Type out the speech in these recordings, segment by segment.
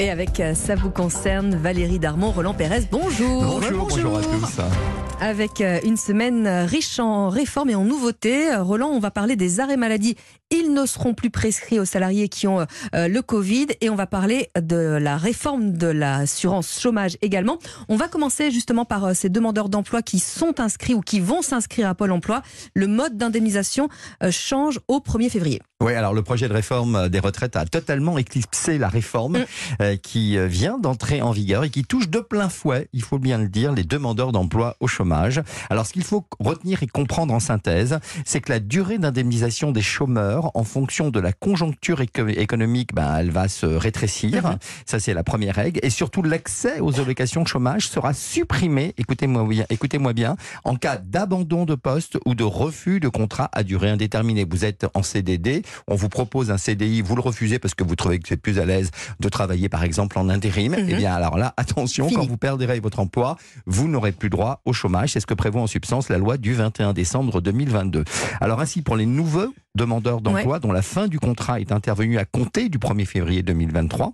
Et avec euh, Ça vous concerne, Valérie Darmon, Roland Pérez, bonjour. Bonjour, bonjour à tous. Avec euh, une semaine riche en réformes et en nouveautés, euh, Roland, on va parler des arrêts maladie. Ils ne seront plus prescrits aux salariés qui ont le Covid et on va parler de la réforme de l'assurance chômage également. On va commencer justement par ces demandeurs d'emploi qui sont inscrits ou qui vont s'inscrire à Pôle emploi. Le mode d'indemnisation change au 1er février. Oui, alors le projet de réforme des retraites a totalement éclipsé la réforme mm. qui vient d'entrer en vigueur et qui touche de plein fouet, il faut bien le dire, les demandeurs d'emploi au chômage. Alors ce qu'il faut retenir et comprendre en synthèse, c'est que la durée d'indemnisation des chômeurs, en fonction de la conjoncture économique, ben, elle va se rétrécir. Mhm. Ça, c'est la première règle. Et surtout, l'accès aux allocations chômage sera supprimé, écoutez-moi bien, écoutez-moi bien, en cas d'abandon de poste ou de refus de contrat à durée indéterminée. Vous êtes en CDD, on vous propose un CDI, vous le refusez parce que vous trouvez que c'est plus à l'aise de travailler, par exemple, en intérim. Eh mhm. bien, alors là, attention, quand vous perdrez votre emploi, vous n'aurez plus droit au chômage. C'est ce que prévoit en substance la loi du 21 décembre 2022. Alors ainsi, pour les nouveaux demandeurs d'emploi dont la fin du contrat est intervenue à compter du 1er février 2023,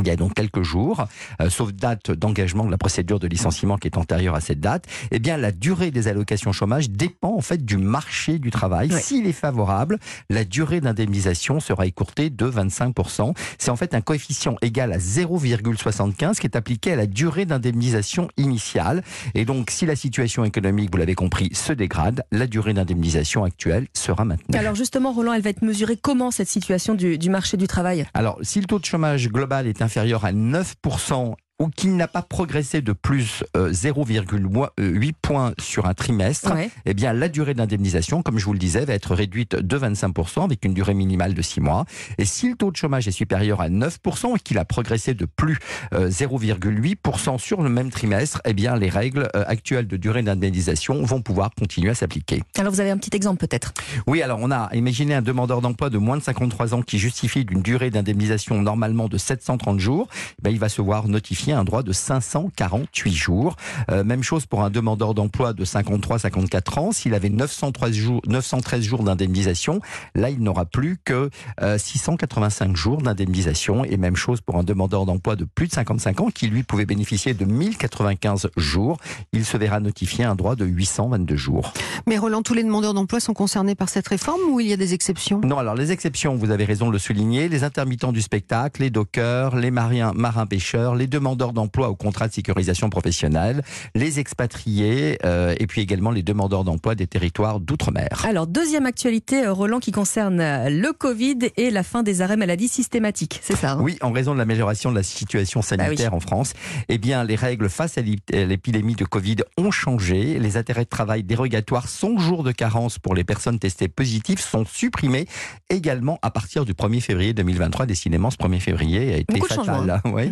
il y a donc quelques jours, euh, sauf date d'engagement de la procédure de licenciement qui est antérieure à cette date, eh bien la durée des allocations chômage dépend en fait du marché du travail. S'il est favorable, la durée d'indemnisation sera écourtée de 25%. C'est en fait un coefficient égal à 0,75 qui est appliqué à la durée d'indemnisation initiale. Et donc si la situation économique, vous l'avez compris, se dégrade, la durée d'indemnisation actuelle sera maintenue. Alors justement, Roland, elle va être mesurée comment cette situation du, du marché du travail? Alors si le taux de chômage global est inférieur à 9% ou qu'il n'a pas progressé de plus 0,8 euh, points sur un trimestre, eh bien la durée d'indemnisation, comme je vous le disais, va être réduite de 25% avec une durée minimale de 6 mois. Et si le taux de chômage est supérieur à 9% et qu'il a progressé de plus 0,8% euh, sur le même trimestre, eh bien les règles euh, actuelles de durée d'indemnisation vont pouvoir continuer à s'appliquer. Alors vous avez un petit exemple peut-être? Oui, alors on a imaginé un demandeur d'emploi de moins de 53 ans qui justifie d'une durée d'indemnisation normalement de 730 jours, eh il va se voir notifier un droit de 548 jours. Euh, même chose pour un demandeur d'emploi de 53-54 ans. S'il avait 913 jours, 913 jours d'indemnisation, là, il n'aura plus que 685 euh, jours d'indemnisation. Et même chose pour un demandeur d'emploi de plus de 55 ans qui, lui, pouvait bénéficier de 1095 jours. Il se verra notifier un droit de 822 jours. Mais Roland, tous les demandeurs d'emploi sont concernés par cette réforme ou il y a des exceptions? Non, alors les exceptions, vous avez raison de le souligner, les intermittents du spectacle, les dockers, les marins, marins pêcheurs, les demandeurs d'emploi au contrat de sécurisation professionnelle, les expatriés euh, et puis également les demandeurs d'emploi des territoires d'outre-mer. Alors, deuxième actualité, euh, Roland, qui concerne euh, le Covid et la fin des arrêts maladie systématiques, c'est ça hein? Oui, en raison de l'amélioration de la situation bah sanitaire en France, eh bien, les règles face à l'épidémie de Covid ont changé. Les intérêts de travail dérogatoires, 100 jours de carence pour les personnes testées positives sont supprimés également à partir du 1er février 2023. Décidément, ce 1er février a été fatal. Hein. Oui.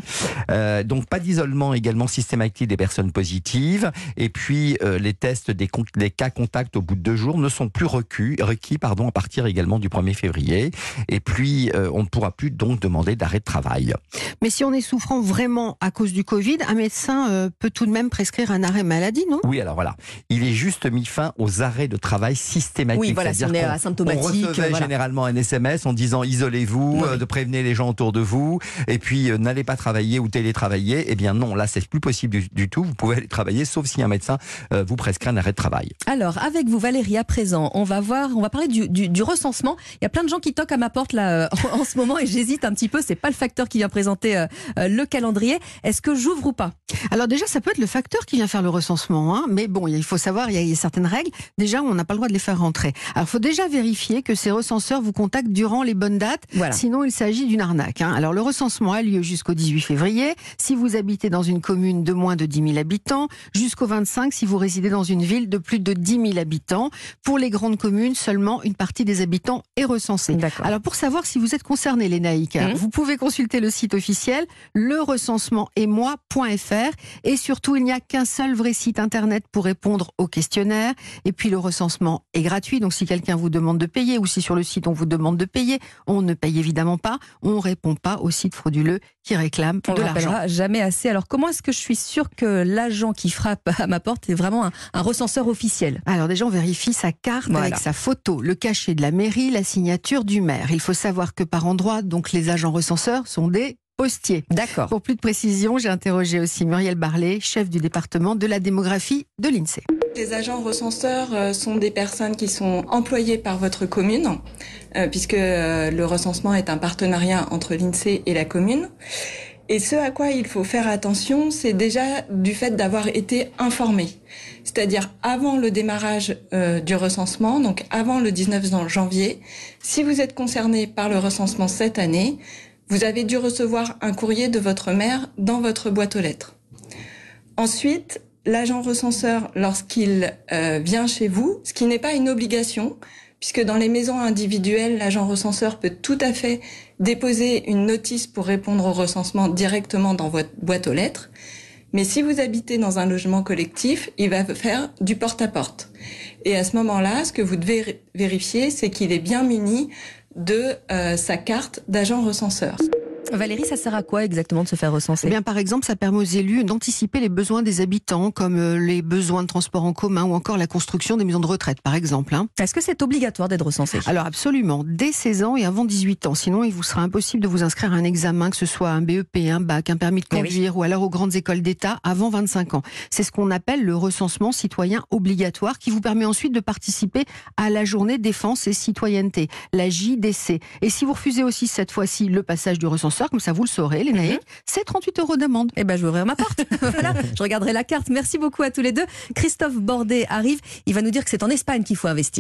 Donc, pas d'isolement également systématique des personnes positives. Et puis, euh, les tests des, cas contacts au bout de deux jours ne sont plus requis, requis pardon, à partir également du 1er février. Et puis, euh, on ne pourra plus donc demander d'arrêt de travail. Mais si on est souffrant vraiment à cause du Covid, un médecin euh, peut tout de même prescrire un arrêt maladie, non? Oui, alors voilà. Il est juste mis fin aux arrêts de travail systématiques. Oui, voilà, si on est asymptomatique. On recevait généralement un SMS en disant isolez-vous, de prévenir les gens autour de vous, et puis n'allez pas travailler ou télétravailler eh bien non, là c'est plus possible du, tout. Vous pouvez aller travailler, sauf si un médecin euh, vous prescrit un arrêt de travail. Alors avec vous Valérie, à présent, on va voir, on va parler du, recensement. Il y a plein de gens qui toquent à ma porte là euh, en, ce moment et j'hésite un petit peu. C'est pas le facteur qui vient présenter euh, le calendrier. Est-ce que j'ouvre ou pas? Alors déjà, ça peut être le facteur qui vient faire le recensement, hein. mais bon, il faut savoir, il y, a, certaines règles. Déjà, on n'a pas le droit de les faire rentrer. Alors, il faut déjà vérifier que ces recenseurs vous contactent durant les bonnes dates. Sinon, il s'agit d'une arnaque. Hein. Alors, le recensement a lieu jusqu'au 18 février. Si vous habitez dans une commune de moins de 10 000 habitants, jusqu'au 25 si vous résidez dans une ville de plus de 10 000 habitants. Pour les grandes communes, seulement une partie des habitants est recensée. Alors pour savoir si vous êtes concerné, les naïcs, mmh. vous pouvez consulter le site officiel le recensement et moi.fr et surtout il n'y a qu'un seul vrai site internet pour répondre au questionnaire et puis le recensement est gratuit donc si quelqu'un vous demande de payer ou si sur le site on vous demande de payer, on ne paye évidemment pas, on ne répond pas au site frauduleux qui réclame de l'argent. Jamais assez alors comment est-ce que je suis sûr que l'agent qui frappe à ma porte est vraiment un, recenseur officiel? Alors déjà, on vérifie sa carte avec sa photo, le cachet de la mairie, la signature du maire. Il faut savoir que par endroit, donc les agents recenseurs sont des postier. D'accord. Pour plus de précision, j'ai interrogé aussi Muriel Barlet, chef du département de la démographie de l'INSEE. Les agents recenseurs euh, sont des personnes qui sont employées par votre commune, euh, puisque euh, le recensement est un partenariat entre l'INSEE et la commune. Et ce à quoi il faut faire attention, c'est déjà du fait d'avoir été informé. C'est-à-dire avant le démarrage du recensement, donc avant le 19 janvier, si vous êtes concerné par le recensement cette année, vous avez dû recevoir un courrier de votre maire dans votre boîte aux lettres. Ensuite, l'agent recenseur, lorsqu'il euh, vient chez vous, ce qui n'est pas une obligation, puisque dans les maisons individuelles, l'agent recenseur peut tout à fait déposer une notice pour répondre au recensement directement dans votre boîte aux lettres. Mais si vous habitez dans un logement collectif, il va faire du porte-à-porte. Et à ce moment-là, ce que vous devez vérifier, c'est qu'il est bien muni de euh, sa carte d'agent recenseur. Valérie, ça sert à quoi exactement de se faire recenser? Eh bien, Par exemple, ça permet aux élus d'anticiper les besoins des habitants, comme euh, les besoins de transport en commun ou encore la construction des maisons de retraite, par exemple. Hein. Est-ce que c'est obligatoire d'être recensé? Alors absolument, dès 16 ans et avant 18 ans. Sinon, il vous sera impossible de vous inscrire à un examen, que ce soit un BEP, un bac, un permis de eh conduire ou alors aux grandes écoles d'État avant 25 ans. C'est ce qu'on appelle le recensement citoyen obligatoire qui vous permet ensuite de participer à la journée défense et citoyenneté, la JDC. Et si vous refusez aussi cette fois-ci le passage du comme ça vous le saurez, les naïfs, mhm. c'est 38 euros d'amende. Eh ben, je vais ouvrir ma porte. voilà, je regarderai la carte. Merci beaucoup à tous les deux. Christophe Bordet arrive. Il va nous dire que c'est en Espagne qu'il faut investir.